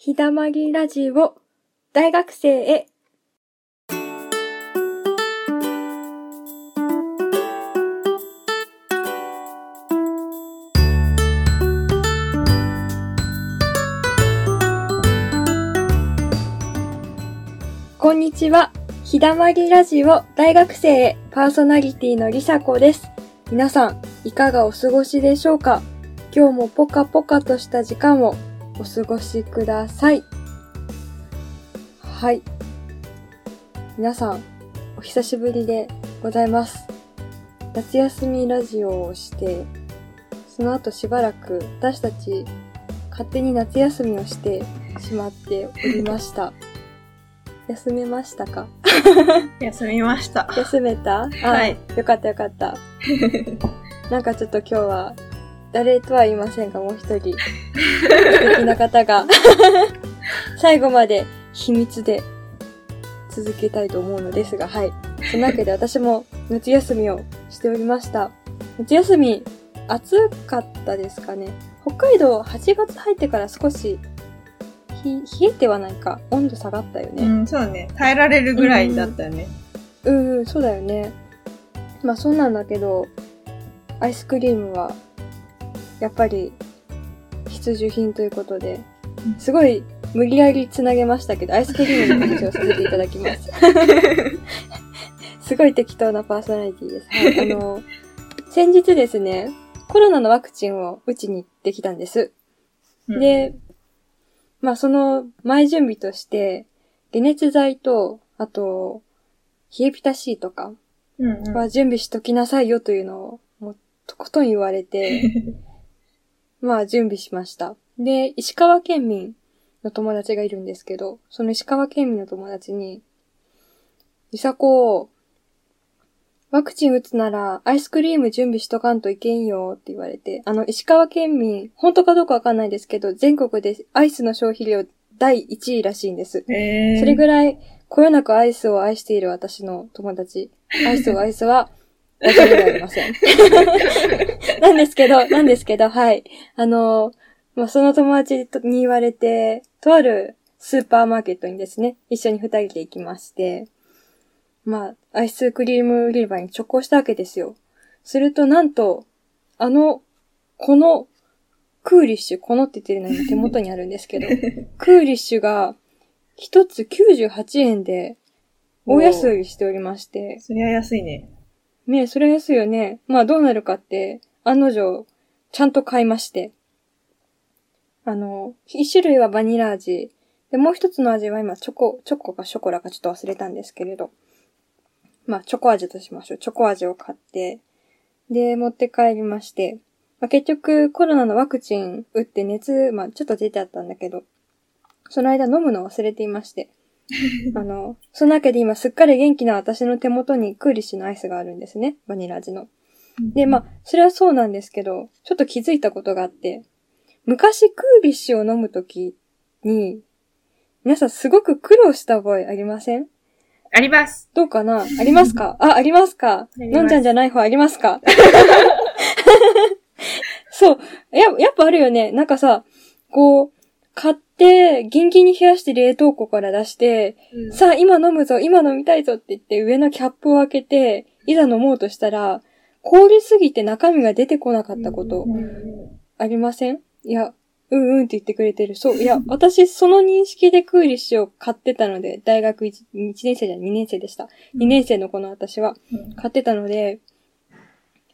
ひだまりラジオ大学生へこんにちは。ひだまりラジオ大学生へパーソナリティのりさこです。皆さん、いかがお過ごしでしょうか？今日もポカポカとした時間をお過ごしください。はい。皆さん、お久しぶりでございます。夏休みラジオをして、その後しばらく私たち勝手に夏休みをしてしまっておりました。休めましたか？休みました。休めた？あはい。よかったよかった。なんかちょっと今日は、誰とは言いませんが、もう一人、素敵な方が、最後まで秘密で続けたいと思うのですが、はい。そのわけで私も夏休みをしておりました。夏休み、暑かったですかね。北海道8月入ってから少し、ひ、冷えてはないか。温度下がったよね。うん、そうね。耐えられるぐらいだったよね。うん、うん、そうだよね。まあそうなんだけど、アイスクリームは、やっぱり、必需品ということでうん、すごい無理やりつなげましたけど、アイスクリームの話をさせていただきます。すごい適当なパーソナリティです。はい。あの、先日ですね、コロナのワクチンを打ちに行ってきたんです。うん、で、まあその前準備として、解熱剤と、あと、冷えピタシーとかは準備しときなさいよというのを、もう、とことん言われて、まあ準備しました。で、石川県民の友達がいるんですけど、その石川県民の友達に、いさこ、ワクチン打つならアイスクリーム準備しとかんといけんよって言われて、あの、石川県民、本当かどうかわかんないですけど、全国でアイスの消費量第1位らしいんです。えー、それぐらい、こよなくアイスを愛している私の友達。アイスをアイスは、わけではありません。なんですけど、なんですけど、はい。あの、まあ、その友達に言われて、とあるスーパーマーケットにですね、一緒に二人で行きまして、まあ、アイスクリーム売り場に直行したわけですよ。すると、なんと、あの、この、クーリッシュ、このって言ってるの今手元にあるんですけど、クーリッシュが、一つ98円で、大安売りしておりまして、そりゃ安いね。ね、それ安いよね。まあどうなるかって、案の定、ちゃんと買いまして。あの、一種類はバニラ味。で、もう一つの味は今、チョコ、チョコかショコラかちょっと忘れたんですけれど。まあ、チョコ味としましょう。チョコ味を買って、で、持って帰りまして。まあ、結局、コロナのワクチン打って熱、まあ、ちょっと出てあったんだけど、その間飲むの忘れていまして。あの、そのわけで今すっかり元気な私の手元にクーリッシュのアイスがあるんですね。バニラ味の。で、まあ、それはそうなんですけど、ちょっと気づいたことがあって、昔クーリッシュを飲むときに、皆さんすごく苦労した覚えありません？あります。どうかな？ありますか？あ、ありますか？飲んじゃんじゃない方ありますか？そう。や、やっぱあるよね。なんかさ、こう、買って、ギンギンに冷やして冷凍庫から出して、うんさあ、今飲むぞ、今飲みたいぞって言って、上のキャップを開けて、いざ飲もうとしたら、凍りすぎて中身が出てこなかったことうんうんありません？いや、うんうんって言ってくれてる。そう。いや、私、その認識でクーリッシュを買ってたので、大学 1, 1年生じゃ2年生でした。2年生のこの私はうん買ってたので、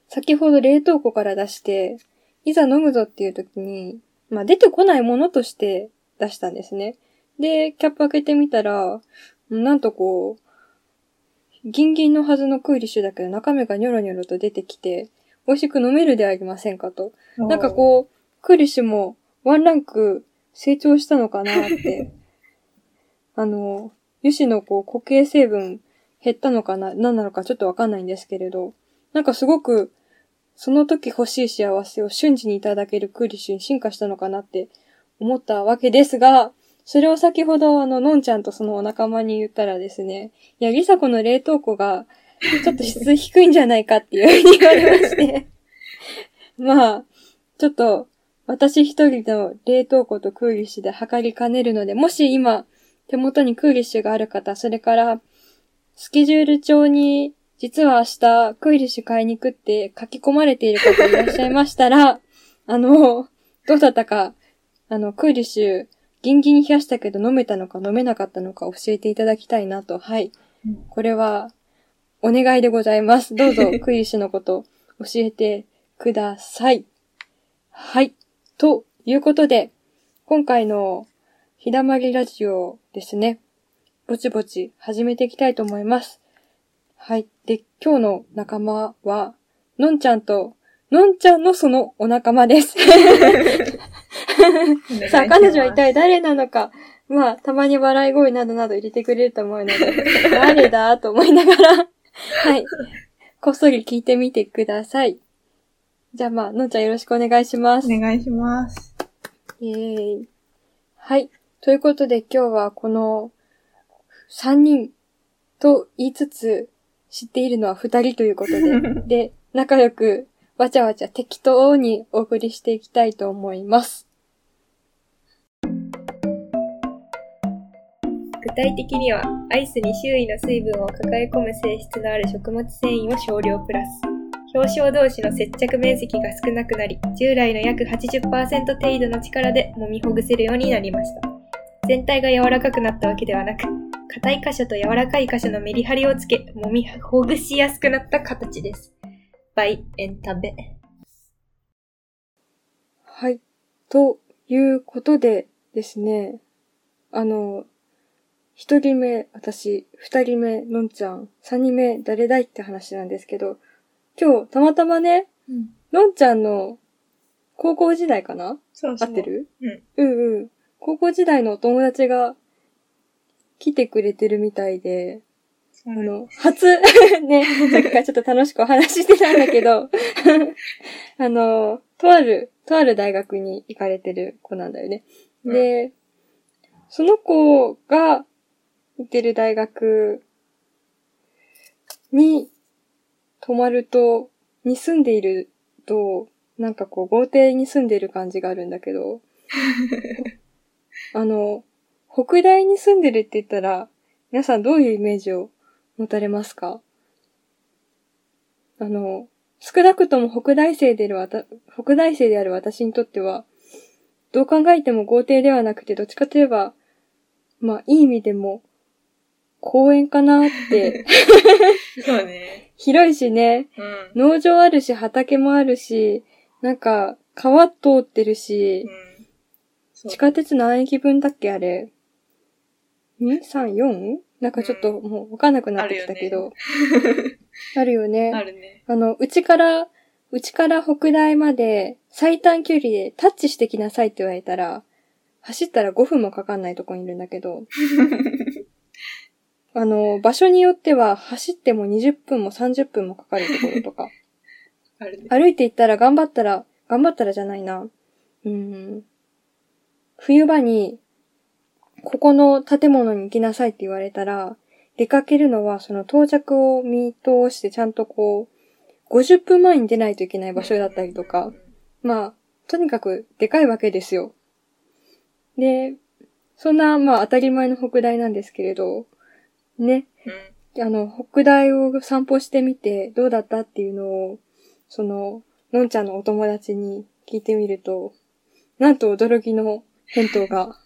先ほど冷凍庫から出して、いざ飲むぞっていう時に、まあ出てこないものとして出したんですね。で、キャップ開けてみたら、なんとこう、ギンギンのはずのクーリッシュだけど中身がニョロニョロと出てきて、美味しく飲めるではありませんかと。なんかこう、クーリッシュもワンランク成長したのかなって。あの、油脂のこう固形成分減ったのかな何なのかちょっとわかんないんですけれど、なんかすごく、その時欲しい幸せを瞬時にいただけるクーリッシュに進化したのかなって思ったわけですが、それを先ほどあの、のんちゃんとそのお仲間に言ったらですね、いや、りさこの冷凍庫が、ちょっと質低いんじゃないかっていうふうに言われまして、まあ、ちょっと、私一人の冷凍庫とクーリッシュで測りかねるので、もし今、手元にクーリッシュがある方、それから、スケジュール帳に、実は明日、クーリッシュ買いに行くって書き込まれている方いらっしゃいましたら、あの、どうだったか、あの、クーリッシュ、ギンギンに冷やしたけど飲めたのか飲めなかったのか教えていただきたいなと。はい。うんこれは、お願いでございます。どうぞ、クイリッシュのこと、教えてください。はい。ということで、今回の、ひだまりラジオですね。ぼちぼち始めていきたいと思います。はい。で、今日の仲間は、のんちゃんと、のんちゃんのそのお仲間です。さあ、彼女は一体誰なのか。まあ、たまに笑い声などなど入れてくれると思うので、誰だと思いながら、はい。こっそり聞いてみてください。じゃあまあ、のんちゃんよろしくお願いします。お願いします。イエーイ。はい。ということで今日はこの3人と言いつつ知っているのは2人ということで、で、仲良くわちゃわちゃ適当にお送りしていきたいと思います。具体的には、アイスに周囲の水分を抱え込む性質のある食物繊維を少量プラス。表層同士の接着面積が少なくなり、従来の約80%程度の力で揉みほぐせるようになりました。全体が柔らかくなったわけではなく、硬い箇所と柔らかい箇所のメリハリをつけ、揉みほぐしやすくなった形です。バイエンタベ。はい。ということでですね、あの、一人目、私、二人目、のんちゃん、三人目、誰だいって話なんですけど、今日、たまたまね、うん。のんちゃんの高校時代かな？そう。合ってる？うん。うんうん。高校時代のお友達が来てくれてるみたいで、ああの、初、ね、さっきからちょっと楽しくお話ししてたんだけど、あの、とある、とある大学に行かれてる子なんだよね。で、その子が行ってる大学に泊まると、に住んでいると、なんかこう豪邸に住んでいる感じがあるんだけど、あの、北大に住んでるって言ったら、皆さんどういうイメージを持たれますか？あの、少なくとも北大生であるわた、北大生である私にとっては、どう考えても豪邸ではなくて、どっちかといえば、まあ、いい意味でも、公園かなって、そうね。広いしね、うん。農場あるし、畑もあるし、なんか、川通ってるし、うん。地下鉄何駅分だっけあれ。2、3、4? なんかちょっともうわかんなくなってきたけど。あるよね。あるね。あの、うちから、うちから北大まで最短距離でタッチしてきなさいって言われたら、走ったら5分もかかんないとこにいるんだけど、あの、場所によっては走っても20分も30分もかかるところとか、あるね。歩いて行ったら頑張ったら、頑張ったらじゃないな。うん。冬場に、ここの建物に行きなさいって言われたら、出かけるのはその到着を見通してちゃんとこう、50分前に出ないといけない場所だったりとか、まあ、とにかくでかいわけですよ。で、そんな、まあ当たり前の北大なんですけれど、ね、うん。あの、北大を散歩してみてどうだったっていうのを、その、のんちゃんのお友達に聞いてみると、なんと驚きの返答が。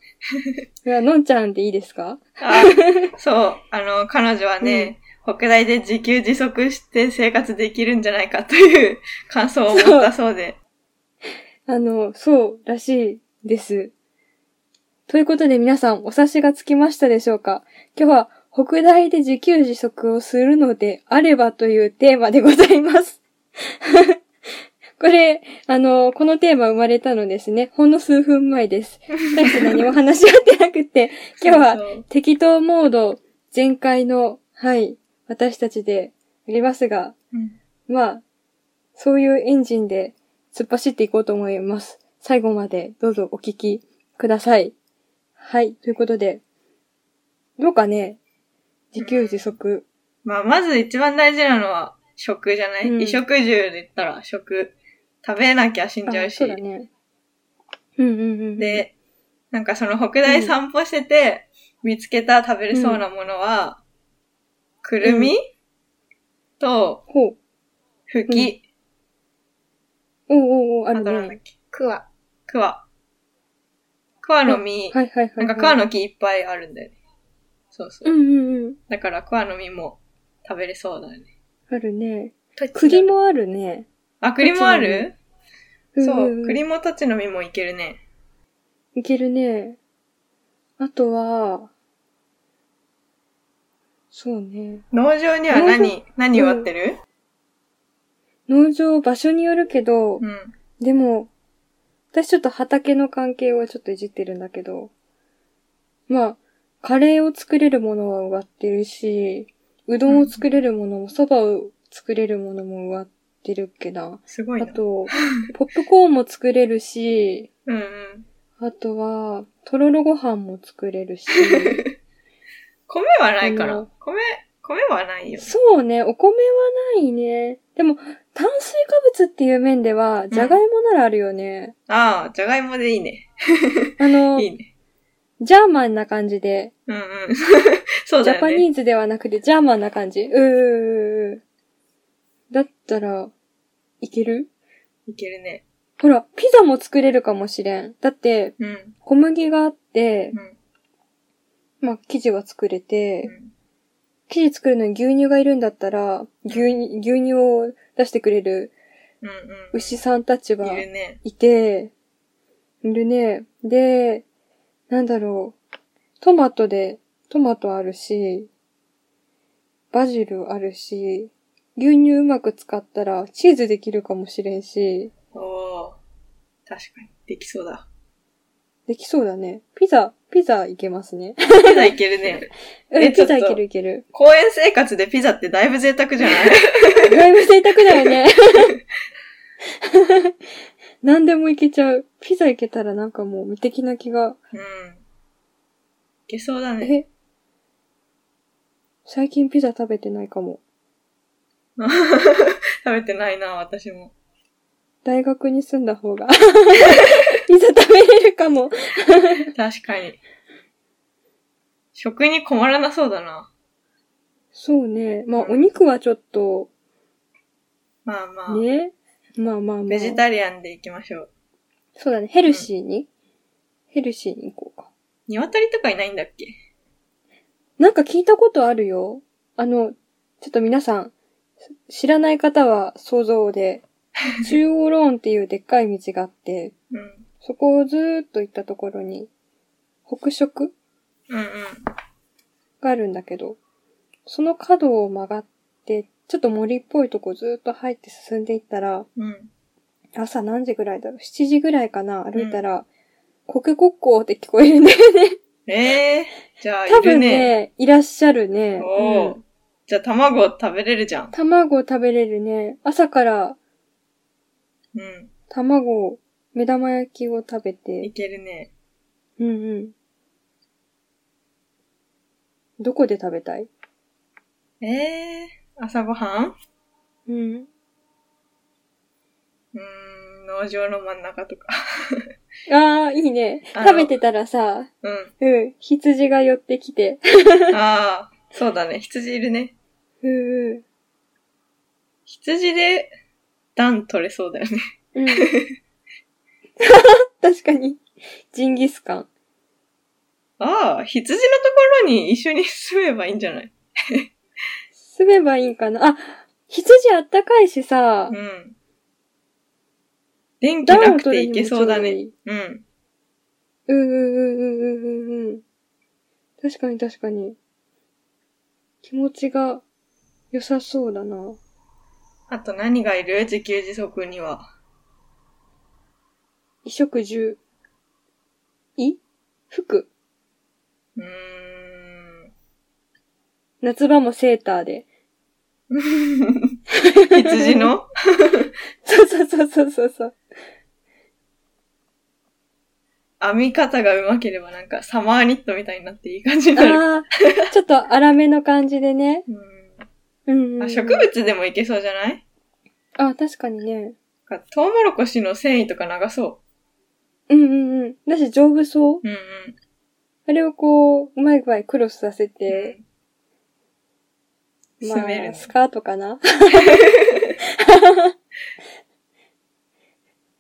いや、のんちゃんでいいですか？あ、そう。あの、彼女はね、北大で自給自足して生活できるんじゃないかという感想を持ったそうで。あの、そうらしいです。ということで皆さんお察しがつきましたでしょうか？今日は北大で自給自足をするのであればというテーマでございます。これ、あの、このテーマ生まれたのですね。ほんの数分前です。大して何も話し合ってなくて、今日は適当モード全開の、はい、私たちでありますが、うんまあ、そういうエンジンで突っ走っていこうと思います。最後までどうぞお聞きください。はい、ということで、どうかね、自給自足。まあ、まず一番大事なのは食じゃない、うん衣食住で言ったら食。食べなきゃ死んじゃうし。あそうだね。うんうんうん。、で、なんかその北大散歩してて、見つけた食べれそうなものは、くるみ、と。ふき、おうおうおう、ああるね。となんだっけ、クワ。くわ。くわの実、はいはいはい。なんかクワの木いっぱいあるんだよね。そうそうう。んうんうん。だからクワの実も食べれそうだよね。あるね。栗もあるね。あ、栗もある？そう、んんん栗もとちの実もいけるね。いけるね。あとは、そうね。農場には何、何植わってる？農場場所によるけど、うん。でも、私ちょっと畑の関係をちょっといじってるんだけど、まあ、カレーを作れるものは植わってるし、うどんを作れるものも、蕎麦を作れるものも植わってるっけな。すごいな。あと、ポップコーンも作れるし、うんうん。あとは、とろろご飯も作れるし、米はないかあのな米、米はないよ。そうね、お米はないね。でも、炭水化物っていう面では、じゃがいもならあるよね。ああ、じゃがいもでいいね。あの い、いね。ジャーマンな感じで、うんうん。そうジだよね。ャパニーズではなくて、ジャーマンな感じ。うーだったら、いける？いけるね。ほら、ピザも作れるかもしれん。だって、うん。小麦があってう、ん。まあ、生地は作れて、うん生地作るのに牛乳がいるんだったら、牛乳、牛乳を出してくれる。牛さんたちいがるね。いて、いるね。で、なんだろう。トマトで、トマトあるし、バジルあるし、牛乳うまく使ったらチーズできるかもしれんし、おー。確かに。できそうだ。できそうだね。ピザ、ピザいけますね。ピザいけるね。うん、ピザいけるいける。公園生活でピザってだいぶ贅沢じゃない？だいぶ贅沢だよね。何でもいけちゃう。ピザいけたらなんかもう無敵な気が。うん。いけそうだね。え？最近ピザ食べてないかも。食べてないな、私も。大学に住んだ方が。ピザ食べれるかも。確かに。食に困らなそうだな。そうね。まあ、お肉はちょっと、まあまあ。ね。まあまあまあ。ベジタリアンでいきましょう。そうだね。ヘルシーに、ヘルシーに行こうか。鶏とかいないんだっけ？なんか聞いたことあるよ。あの、ちょっと皆さん、知らない方は想像で、中央ローンっていうでっかい道があって、うん。そこをずーっと行ったところに、北食？うんうん。があるんだけど、その角を曲がって、ちょっと森っぽいとこずーっと入って進んでいったら、うん。朝何時ぐらいだろう ?7 時ぐらいかな？歩いたら、コケコッコーって聞こえるんだよね。ええー、じゃあ、い多分るね。ね、いらっしゃるね。おーうんじゃあ、卵食べれるじゃん。卵食べれるね。朝からうん。卵、目玉焼きを食べいて、けるね。うんうん。どこで食べたい？ええー、朝ごはん？うん。うーん、農場の真ん中とか。ああ、いいね。食べてたらさ、うん。うん、羊が寄ってきて。ああ、そうだね。羊いるね。うんうん。羊で、段取れそうだよね。うん。確かに。ジンギスカン。ああ、羊のところに一緒に住めばいいんじゃない？住めばいいんかな。あ、羊あったかいしさう、ん。電気なくていけそうだね。い。うん。うんうんうんうんうんうんうん。確かに確かに。気持ちが良さそうだな。あと何がいる？自給自足には。衣食住。い服。うーん。夏場もセーターで。羊の？そうそうそうそうそうそう。編み方が上手ければなんかサマーニットみたいになっていい感じになる。ああ、ちょっと粗めの感じでね。うん。あ植物でもいけそうじゃない？あ、確かにね。トウモロコシの繊維とか長そうんうんうん。だし丈夫そう。うんうん。あれをこう、うまい具合クロスさせて、まあ、住めるねスカートかな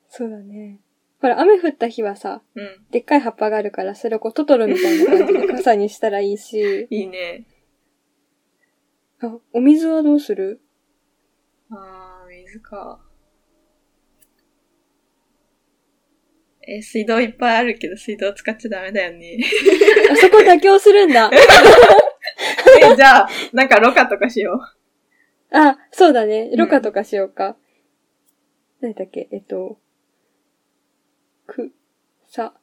そうだね。ほら、雨降った日はさ、うん。でっかい葉っぱがあるから、それをこうトトロみたいな感じで 傘にしたらいいし、いいね。あ、お水はどうする？あー、水か。え、水道いっぱいあるけど水道使っちゃダメだよね。あそこ妥協するんだ。え、じゃあ、なんかろ過とかしよあ、そうだね。ろ過とかしようか。何だっけ？えっと、く、さ、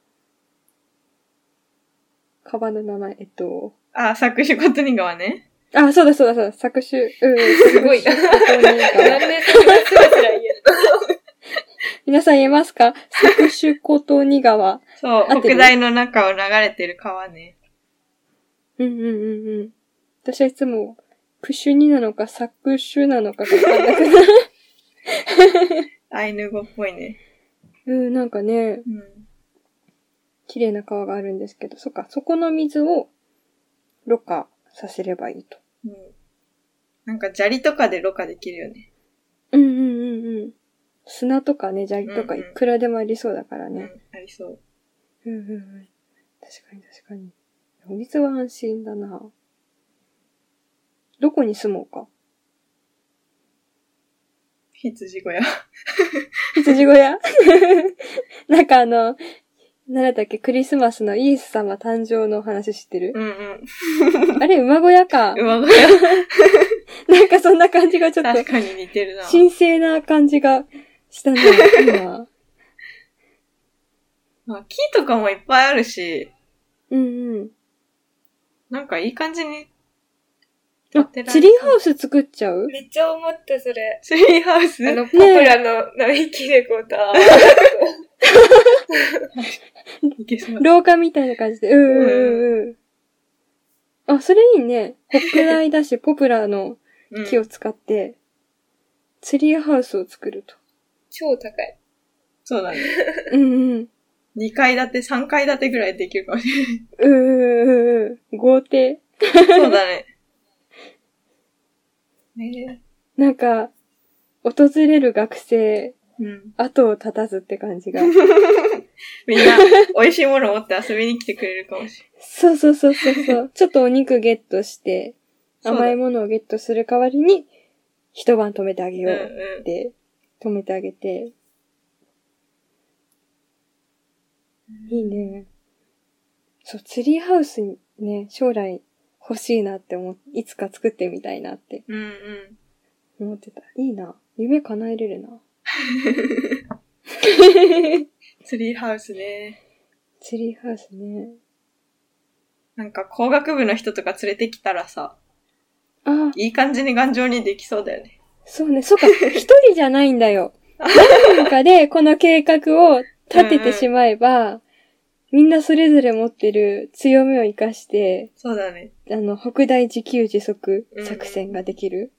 川の名前、えっと、う。あー、作詞ことに川ね。あ、そうだそうだそうだ、作詞、うん、すごいな。作詞なんでそんなスラスラ言える皆さん言えますか？作詞ことに川。そう北大の中を流れてる川ね。うんうんうんうん。私はいつも、クシュニなのか、作詞なのかがわかんなくなる。アイヌ語っぽいね。うん、なんかね、うん。綺麗な川があるんですけど、そっか、そこの水を、ろ過させればいいと。うん。なんか砂利とかでろ過できるよね。うんうんうんうん。砂とかね、砂利とかうんうんいくらでもありそうだからね。うん、ありそう。うんうんうん。確かに確かに。お水は安心だな。どこに住もうか？羊小屋。羊小屋？なんかあの、なんだっけ、クリスマスのイエス様誕生の話知ってる？うんうん。あれ、馬小屋か。馬小屋。なんかそんな感じがちょっと確、かに似てるな。神聖な感じがしたね、今。まあ、木とかもいっぱいあるし、うんうん。なんかいい感じにツリーハウス作っちゃう？めっちゃ思った、それ。ツリーハウス？あの、ポプラの並木でこうた。廊下みたいな感じで。うんうんうんうん。あ、それいいね。北大だし、ポプラのうん木を使って、ツリーハウスを作ると。超高い。そうだね。うんうん。2階建て、3階建てぐらいできるかもしうんうんうんうん。豪邸。れない。そうだね。ねなんか、訪れる学生、うん。後を絶たずって感じが。みんな、美味しいもの持って遊びに来てくれるかもしれそうそうそうそうそう。ちょっとお肉ゲットして、甘いものをゲットする代わりに、一晩止めてあげよない。ううんうん。って、止めてあげて。いいね。そう、ツリーハウスにね、将来欲しいなって思っいつか作ってみたいなってうんうん。思ってた。いいな。夢叶えれるな。ツリーハウスね。ツリーハウスね。なんか工学部の人とか連れてきたらさ、あ、いい感じに頑丈にできそうだよね。そうね。そうか、一人じゃないんだよ。何人かでこの計画を立ててしまえば、みんなそれぞれ持ってる強みを活かして、そうだね。あの、北大自給自足作戦ができる。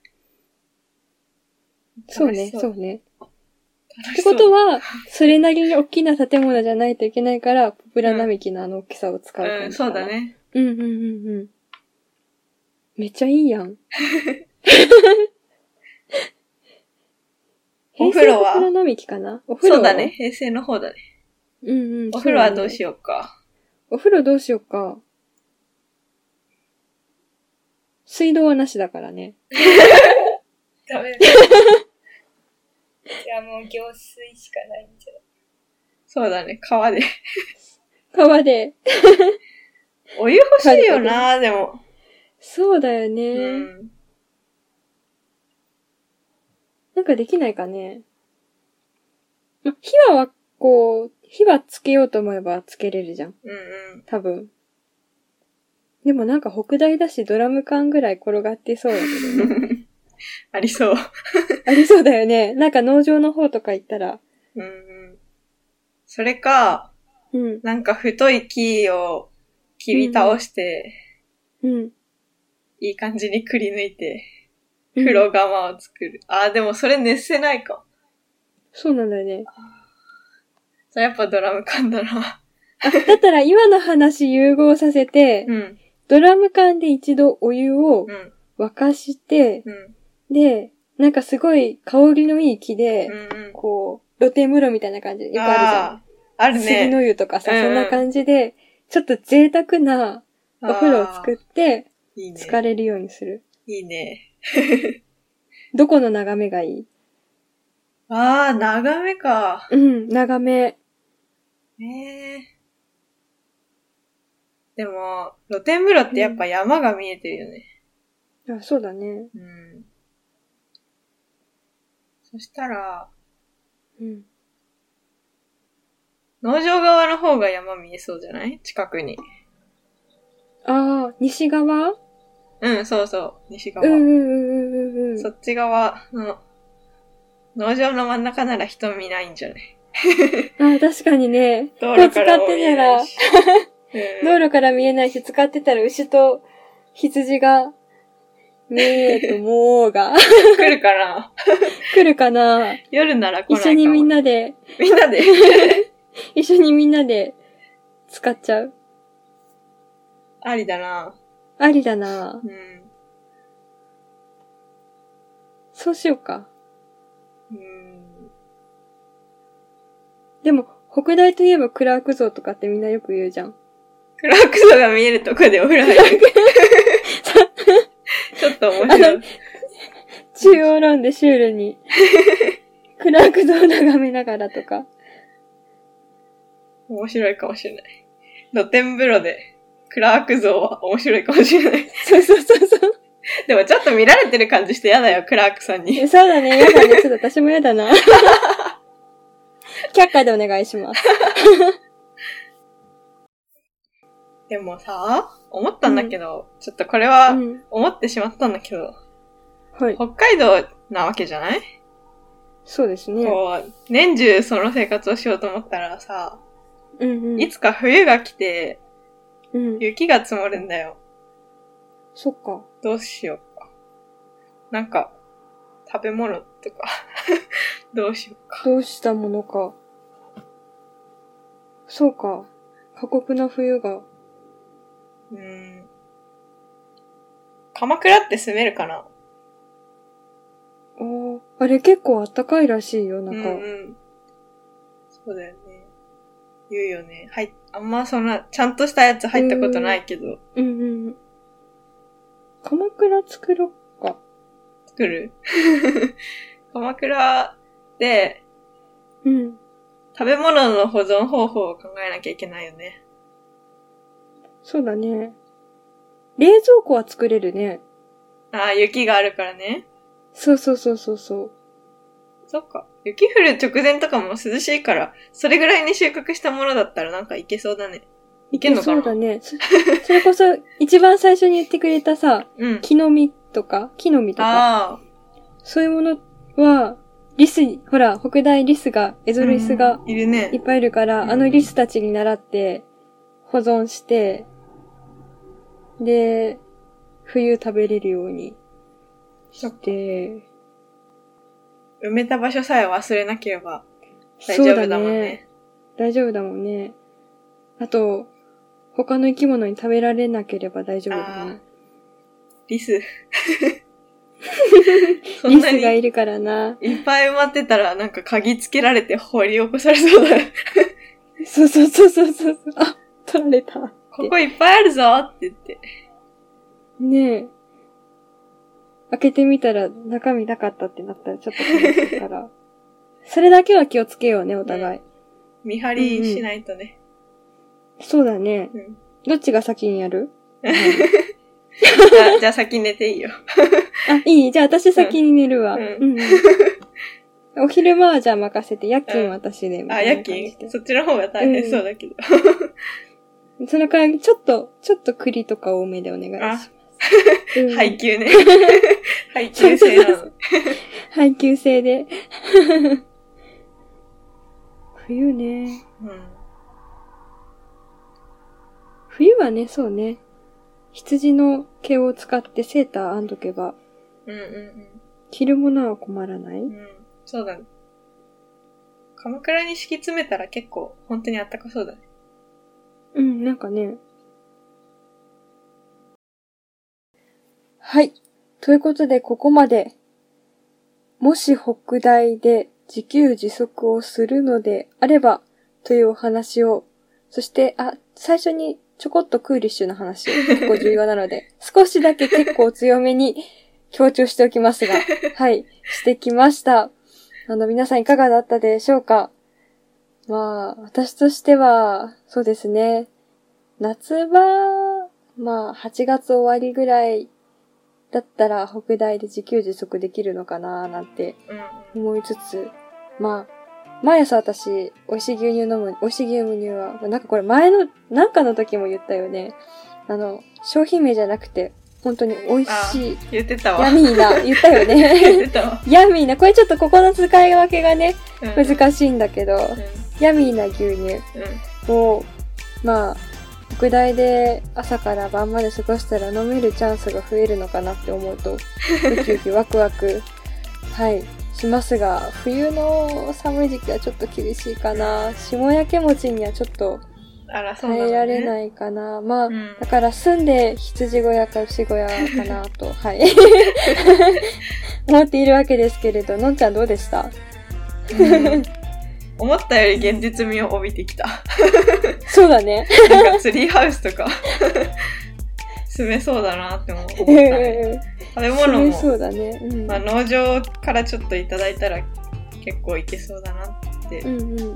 そうね、そうね。楽ってことは、それなりに大きな建物じゃないといけないから、ポプラ並木のあの大きさを使ううん、感じかなそうだ。ね。うんうんうんうん。めっちゃいいやん。お風呂は？平成ポプラ並木かな？お風呂は？そうだね。。平成の方だね。うんうん。お風呂はどうしよようか。う。お風呂どうしようか。水道はなしだからね。ダメだ。じゃあもう行水しかないんじゃないそうだね。川で。川で。お湯欲しいよな、でも。そうだよね。うん。なんかできないかね。ま、火はわ、こう、火はつけようと思えばつけれるじゃん。うんうん。多分。でもなんか北大だしドラム缶ぐらい転がってそうだけどね。ありそう。ありそうだよね。なんか農場の方とか行ったら。うんうん。それか、うん。なんか太い木を切り倒して、うん。いい感じにくり抜いて、うん風呂釜を作る。あー、でもそれ熱せないか。そうなんだよね。それやっぱドラム缶だな。あ、だったら今の話融合させて、うん。ドラム缶で一度お湯をうん。沸かして、うん。で、なんかすごい香りのいい木で、うん。うん。こう、露天風呂みたいな感じでよくあるじゃん。あーある杉のね。湯とかさ、うんうんそんな感じで、ちょっと贅沢なお風呂を作って、いいね。疲れるようにする。いいね。どこの眺めがいい？ああ、眺めか。うん、眺め。ええでも、露天風呂ってやっぱ山が見えてるよね。あ、そうだね。うん。そしたら、うん。農場側の方が山見えそうじゃない？近くに。ああ、西側？うん、そうそう。西側。うんうんうんうんうん。そっち側の、農場の真ん中なら人見ないんじゃない？あ確かにね。道こう使ってたら、うん道路から見えないし、使ってたら牛と羊が、見えともうが、来るかな 来るかな夜なら来ない。一緒にみんなで、みんなで。一緒にみんなで使っちゃう。ありだな。ありだなうん。そうしようか。でも、北大といえばクラーク像とかってみんなよく言うじゃん。クラーク像が見えるとこでお風呂入る。ちょっと面白い。中央論でシュールに、クラーク像を眺めながらとか。面白いかもしれない。露天風呂で、クラーク像は面白いかもしれない。そうそうそうそう。でもちょっと見られてる感じして嫌だよ、クラークさんに。えそうだね、やだね。ちょっと私もやだな。却下でお願いします。でもさ、思ったんだけど、ちょっとこれうはん。思ってしまったんだけど、はい。北海道なわけじゃない、そうですね。こう、年中その生活をしようと思ったらさ、うんうん。いつか冬が来て、うん。雪が積もるんだよ。そっか。どうしようか。なんか、食べ物とか、どうしようか。どうしたものか。そうか。過酷な冬が。うーん。鎌倉って住めるかな？あーあれ結構あったかいらしいよ、うん中。うん。そうだよね。言うよね。はい。あんまそんな、ちゃんとしたやつ入ったことないけど、うんうんうん。鎌倉作ろっか。作る？鎌倉でうん。食べ物の保存方法を考えなきゃいけないよね。そうだね。冷蔵庫は作れるね。ああ、雪があるからね。そうそうそうそうそう。そっか。雪降る直前とかも涼しいから、それぐらいに収穫したものだったらなんかいけそうだね。いけんのかな？そうだね。そそれこそ、一番最初に言ってくれたさ、うん。木の実とか、木の実とか。そういうものは、リスに、ほら、北大リスが、エゾリスがうんいるいね。っぱいいるから、うんあのリスたちに習って、保存して、で、冬食べれるようにして、埋めた場所さえ忘れなければ大そうだ丈夫だもんね。ね。大丈夫だもんね。あと、他の生き物に食べられなければ大丈夫だね。リス。そリんなにスがいるからな。いっぱい埋まってたらなんか鍵つけられて掘り起こされそうだ。そうそうそうそうそう。あ、取られた。ここいっぱいあるぞって言って。ねえ。開けてみたら中身なかったってなったらちょっと悲しいから。それだけは気をつけようね、お互い。見張りしないとね。そうだね。うんどっちが先にやる？じゃあ先寝ていいよ。あ、いいじゃあ私先に寝るわ。ううんん、うん。お昼間はじゃあ任せて、夜勤私で。あ、夜勤そっちの方が大変そうだけど。その代わり、ちょっと、ちょっと栗とか多めでお願いします。うん配給ね。配給制なの。配給制で。冬ね。うん。冬はね、そうね。羊の毛を使ってセーター編んどけば、うんうん着るものは困らない？うん。うん。そうだね。鎌倉に敷き詰めたら結構本当にあったかそうだね。うん、なんかね。はい。ということで、ここまで、もし北大で自給自足をするのであれば、というお話を、そして、あ、最初にちょこっとクーリッシュな話、結構重要なので、少しだけ結構強めに強調しておきますが、はい、してきました。あの、皆さんいかがだったでしょうか？まあ、私としては、そうですね。夏場、まあ、8月終わりぐらいだったら、北大で自給自足できるのかななんてうん。思いつつ、まあ、毎朝私、美味しい牛乳飲む、美味しい牛乳は、なんかこれ前の、なんかの時も言ったよね。あの、商品名じゃなくて、本当に美味しい、言ってたわ。ヤミーな、言ったよ言ね。ヤミーな、これちょっとここの使い分けがね、うん難しいんだけど、うん。ヤミーな牛乳。うん。を、まあ、北大で朝から晩まで過ごしたら飲めるチャンスが増えるのかなって思うと、ウキウキワクワク、はい、しますが、冬の寒い時期はちょっと厳しいかな。霜焼け餅にはちょっとあら、そうなんだ、耐ね。えられないかな。まあ、うんだから住んで羊小屋か牛小屋かなと、はい。思っているわけですけれど、のんちゃんどうでした？うん思ったより現実味を帯びてきた。そうだね。なんかツリーハウスとか住めそうだなって思思った、ね。食べ物も、そうだね。うん。まあ、農場からちょっといただいたら結構いけそうだなってうんうん。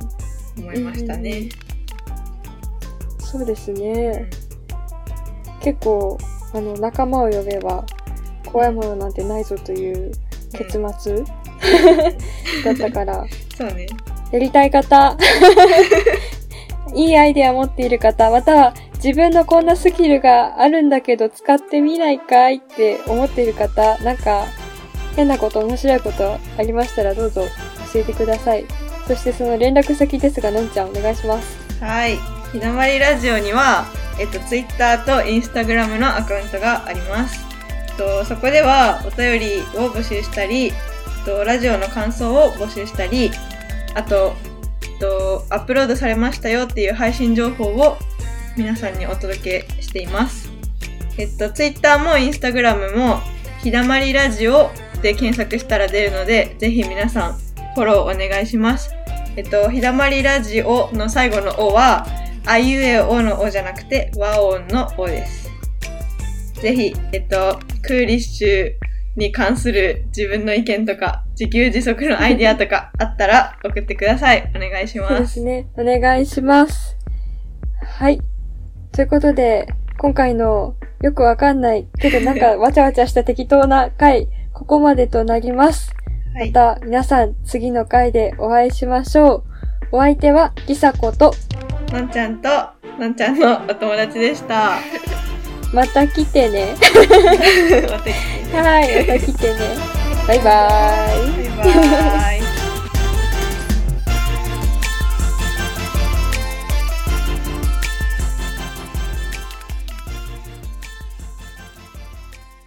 思いましたね。そうですね。結構、あの、仲間を呼べば、怖いものなんてないぞという結末、だったから、そうね。やりたい方、いいアイデア持っている方、または自分のこんなスキルがあるんだけど使ってみないかいって思っている方、なんか変なこと、面白いことありましたらどうぞ教えてください。そしてその連絡先ですが、のんちゃんお願いします。はい。ひだまりラジオには、えっと、ツイッターとインスタグラムのアカウントがあります。えっと、そこではお便りを募集したり、えっと、ラジオの感想を募集したり、あと、えっと、アップロードされましたよっていう配信情報を皆さんにお届けしています。えっと、ツイッターもインスタグラムも、ひだまりラジオで検索したら出るので、ぜひ皆さんフォローお願いします。えっと、ひだまりラジオの最後のおは、あいうえおのおじゃなくて、和音のおです。ぜひ、えっと、クーリッシュに関する自分の意見とか、自給自足のアイディアとか あったら送ってください。お願いしそうでます。すね。お願いします。はい。ということで、今回のよくわかんないけどなんか わちゃわちゃした適当な回、ここまでとなります。はい。また皆さん次の回でお会いしましょう。お相手はりさこと、のんちゃんと、のんちゃんのお友達でした。また来てね。また来てねはい、また来てね。バイバーイ。バイバイ。